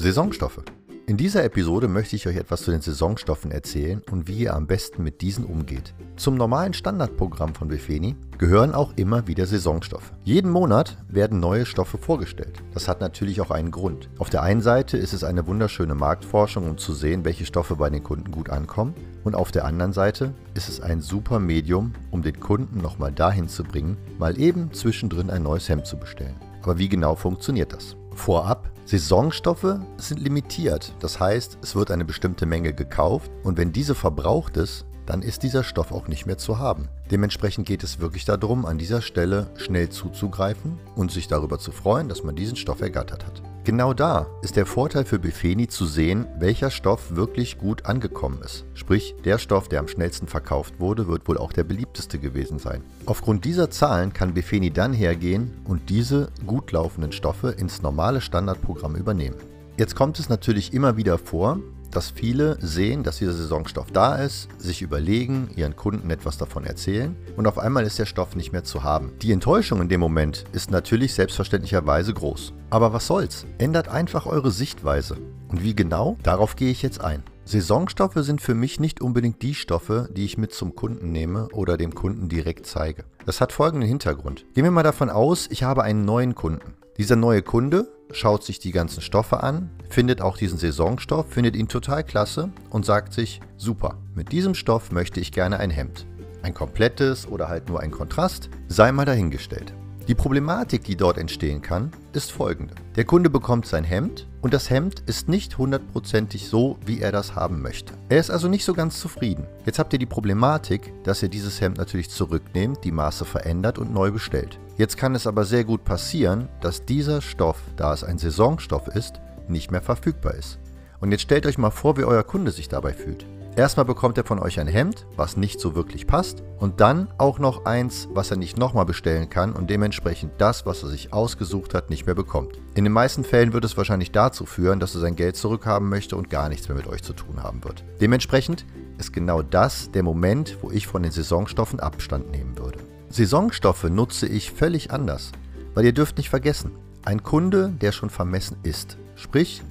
Saisonstoffe. In dieser Episode möchte ich euch etwas zu den Saisonstoffen erzählen und wie ihr am besten mit diesen umgeht. Zum normalen Standardprogramm von Befeni gehören auch immer wieder Saisonstoffe. Jeden Monat werden neue Stoffe vorgestellt. Das hat natürlich auch einen Grund. Auf der einen Seite ist es eine wunderschöne Marktforschung, um zu sehen, welche Stoffe bei den Kunden gut ankommen. Und auf der anderen Seite ist es ein super Medium, um den Kunden nochmal dahin zu bringen, mal eben zwischendrin ein neues Hemd zu bestellen. Aber wie genau funktioniert das? Vorab, Saisonstoffe sind limitiert. Das heißt, es wird eine bestimmte Menge gekauft und wenn diese verbraucht ist, dann ist dieser Stoff auch nicht mehr zu haben. Dementsprechend geht es wirklich darum, an dieser Stelle schnell zuzugreifen und sich darüber zu freuen, dass man diesen Stoff ergattert hat. Genau da ist der Vorteil für Befeni zu sehen, welcher Stoff wirklich gut angekommen ist. Sprich, der Stoff, der am schnellsten verkauft wurde, wird wohl auch der beliebteste gewesen sein. Aufgrund dieser Zahlen kann Befeni dann hergehen und diese gut laufenden Stoffe ins normale Standardprogramm übernehmen. Jetzt kommt es natürlich immer wieder vor, dass viele sehen, dass dieser Saisonstoff da ist, sich überlegen, ihren Kunden etwas davon erzählen und auf einmal ist der Stoff nicht mehr zu haben. Die Enttäuschung in dem Moment ist natürlich selbstverständlicherweise groß. Aber was soll's? Ändert einfach eure Sichtweise. Und wie genau? Darauf gehe ich jetzt ein. Saisonstoffe sind für mich nicht unbedingt die Stoffe, die ich mit zum Kunden nehme oder dem Kunden direkt zeige. Das hat folgenden Hintergrund. Gehen wir mal davon aus, ich habe einen neuen Kunden. Dieser neue Kunde schaut sich die ganzen Stoffe an, findet auch diesen Saisonstoff, findet ihn total klasse und sagt sich, super, mit diesem Stoff möchte ich gerne ein Hemd. Ein komplettes oder halt nur ein Kontrast, sei mal dahingestellt. Die Problematik, die dort entstehen kann, ist folgende. Der Kunde bekommt sein Hemd und das Hemd ist nicht hundertprozentig so, wie er das haben möchte. Er ist also nicht so ganz zufrieden. Jetzt habt ihr die Problematik, dass ihr dieses Hemd natürlich zurücknehmt, die Maße verändert und neu bestellt. Jetzt kann es aber sehr gut passieren, dass dieser Stoff, da es ein Saisonstoff ist, nicht mehr verfügbar ist. Und jetzt stellt euch mal vor, wie euer Kunde sich dabei fühlt. Erstmal bekommt er von euch ein Hemd, was nicht so wirklich passt, und dann auch noch eins, was er nicht nochmal bestellen kann und dementsprechend das, was er sich ausgesucht hat, nicht mehr bekommt. In den meisten Fällen wird es wahrscheinlich dazu führen, dass er sein Geld zurückhaben möchte und gar nichts mehr mit euch zu tun haben wird. Dementsprechend ist genau das der Moment, wo ich von den Saisonstoffen Abstand nehmen würde. Saisonstoffe nutze ich völlig anders, weil ihr dürft nicht vergessen, ein Kunde, der schon vermessen ist, sprich,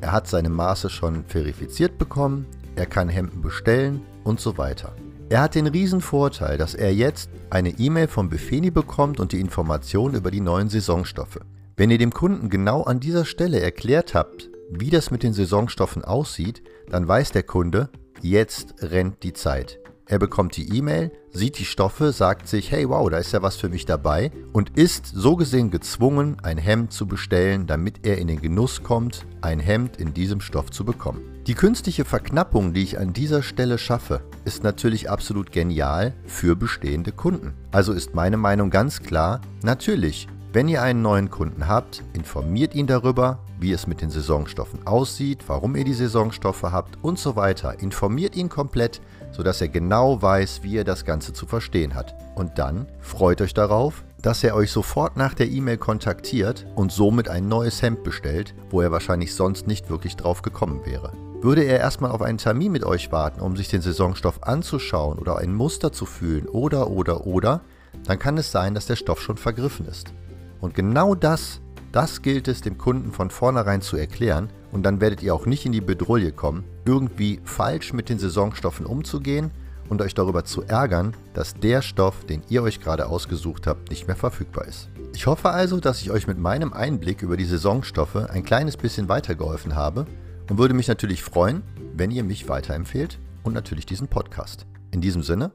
er hat seine Maße schon verifiziert bekommen, er kann Hemden bestellen und so weiter. Er hat den riesen Vorteil, dass er jetzt eine E-Mail vom Befeni bekommt und die Information über die neuen Saisonstoffe. Wenn ihr dem Kunden genau an dieser Stelle erklärt habt, wie das mit den Saisonstoffen aussieht, dann weiß der Kunde, jetzt rennt die Zeit. Er bekommt die E-Mail, sieht die Stoffe, sagt sich, hey wow, da ist ja was für mich dabei und ist so gesehen gezwungen, ein Hemd zu bestellen, damit er in den Genuss kommt, ein Hemd in diesem Stoff zu bekommen. Die künstliche Verknappung, die ich an dieser Stelle schaffe, ist natürlich absolut genial für bestehende Kunden. Also ist meine Meinung ganz klar, natürlich, wenn ihr einen neuen Kunden habt, informiert ihn darüber, wie es mit den Saisonstoffen aussieht, warum ihr die Saisonstoffe habt und so weiter. Informiert ihn komplett, sodass er genau weiß, wie er das Ganze zu verstehen hat. Und dann freut euch darauf, dass er euch sofort nach der E-Mail kontaktiert und somit ein neues Hemd bestellt, wo er wahrscheinlich sonst nicht wirklich drauf gekommen wäre. Würde er erstmal auf einen Termin mit euch warten, um sich den Saisonstoff anzuschauen oder ein Muster zu fühlen oder oder oder, dann kann es sein, dass der Stoff schon vergriffen ist. Und genau das, das gilt es dem Kunden von vornherein zu erklären und dann werdet ihr auch nicht in die Bedrohung kommen, irgendwie falsch mit den Saisonstoffen umzugehen und euch darüber zu ärgern, dass der Stoff, den ihr euch gerade ausgesucht habt, nicht mehr verfügbar ist. Ich hoffe also, dass ich euch mit meinem Einblick über die Saisonstoffe ein kleines bisschen weitergeholfen habe und würde mich natürlich freuen, wenn ihr mich weiterempfehlt und natürlich diesen Podcast. In diesem Sinne,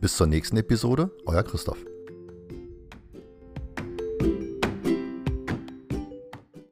bis zur nächsten Episode, euer Christoph.